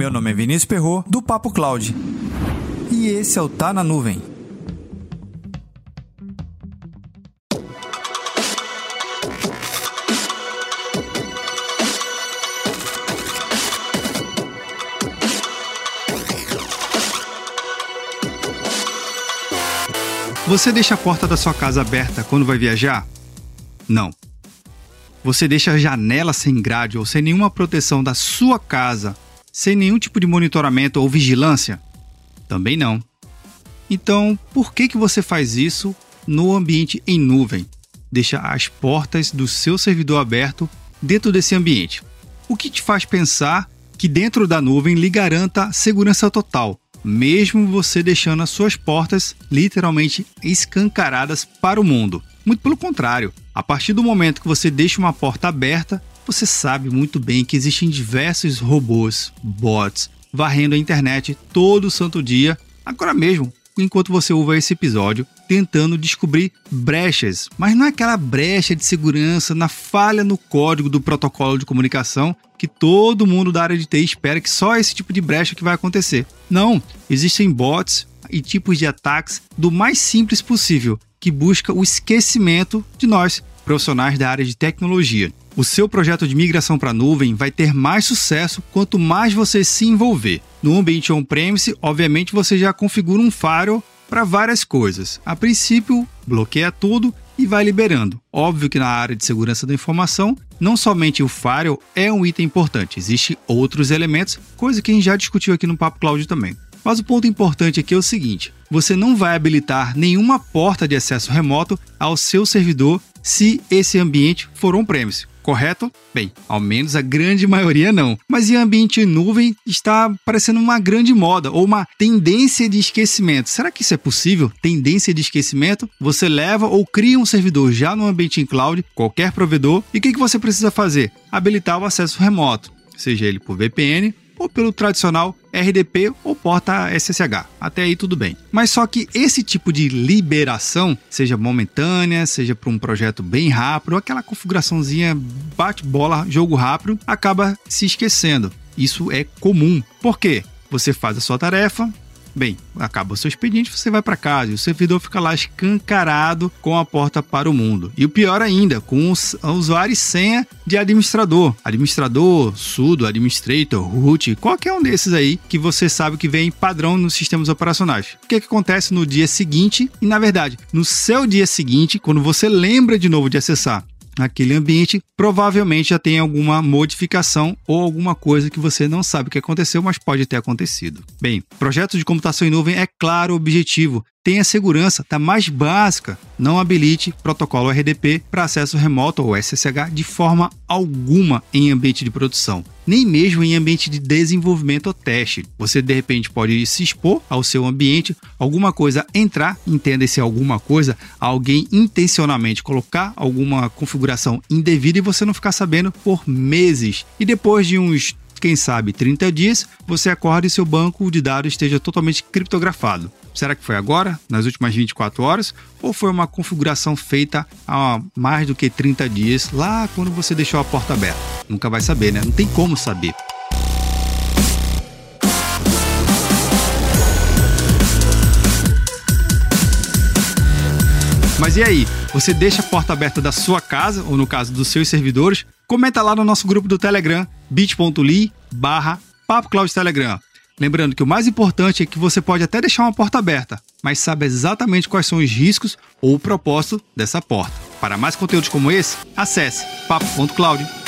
Meu nome é Vinícius Perro do Papo Cloud. E esse é o Tá na Nuvem. Você deixa a porta da sua casa aberta quando vai viajar? Não. Você deixa a janela sem grade ou sem nenhuma proteção da sua casa, sem nenhum tipo de monitoramento ou vigilância? Também não. Então, por que, que você faz isso no ambiente em nuvem? Deixa as portas do seu servidor aberto dentro desse ambiente. O que te faz pensar que dentro da nuvem lhe garanta segurança total? mesmo você deixando as suas portas literalmente escancaradas para o mundo. Muito pelo contrário, a partir do momento que você deixa uma porta aberta, você sabe muito bem que existem diversos robôs, bots, varrendo a internet todo santo dia, agora mesmo, enquanto você ouve esse episódio, tentando descobrir brechas, mas não é aquela brecha de segurança na falha no código do protocolo de comunicação que todo mundo da área de TI espera que só esse tipo de brecha que vai acontecer. Não, existem bots e tipos de ataques do mais simples possível, que busca o esquecimento de nós, profissionais da área de tecnologia. O seu projeto de migração para a nuvem vai ter mais sucesso quanto mais você se envolver. No ambiente on-premise, obviamente você já configura um firewall para várias coisas. A princípio, bloqueia tudo e vai liberando. Óbvio que na área de segurança da informação, não somente o firewall é um item importante, existem outros elementos, coisa que a gente já discutiu aqui no Papo Cloud também. Mas o ponto importante aqui é o seguinte: você não vai habilitar nenhuma porta de acesso remoto ao seu servidor se esse ambiente for on-premise correto? Bem, ao menos a grande maioria não. Mas em ambiente nuvem está parecendo uma grande moda ou uma tendência de esquecimento. Será que isso é possível? Tendência de esquecimento? Você leva ou cria um servidor já no ambiente em cloud, qualquer provedor, e o que, que você precisa fazer? Habilitar o acesso remoto, seja ele por VPN ou pelo tradicional RDP ou porta SSH. Até aí tudo bem. Mas só que esse tipo de liberação, seja momentânea, seja para um projeto bem rápido, aquela configuraçãozinha bate-bola, jogo rápido, acaba se esquecendo. Isso é comum. Por quê? Você faz a sua tarefa, Bem, acaba o seu expediente, você vai para casa e o servidor fica lá escancarado com a porta para o mundo. E o pior ainda, com o usuário e senha de administrador. Administrador, sudo, administrator, root, qualquer um desses aí que você sabe que vem padrão nos sistemas operacionais. O que, é que acontece no dia seguinte? E na verdade, no seu dia seguinte, quando você lembra de novo de acessar naquele ambiente, provavelmente já tem alguma modificação ou alguma coisa que você não sabe o que aconteceu, mas pode ter acontecido. Bem, projeto de computação em nuvem é claro o objetivo, tenha segurança da mais básica. Não habilite protocolo RDP para acesso remoto ou SSH de forma alguma em ambiente de produção, nem mesmo em ambiente de desenvolvimento ou teste. Você de repente pode se expor ao seu ambiente, alguma coisa entrar, entenda-se alguma coisa, alguém intencionalmente colocar alguma configuração indevida e você não ficar sabendo por meses. E depois de uns quem sabe 30 dias, você acorda e seu banco de dados esteja totalmente criptografado. Será que foi agora, nas últimas 24 horas, ou foi uma configuração feita há mais do que 30 dias, lá quando você deixou a porta aberta? Nunca vai saber, né? Não tem como saber. Mas e aí? Você deixa a porta aberta da sua casa, ou no caso dos seus servidores? Comenta lá no nosso grupo do Telegram, bit.ly barra Telegram. Lembrando que o mais importante é que você pode até deixar uma porta aberta, mas sabe exatamente quais são os riscos ou o propósito dessa porta. Para mais conteúdos como esse, acesse papo.cloud.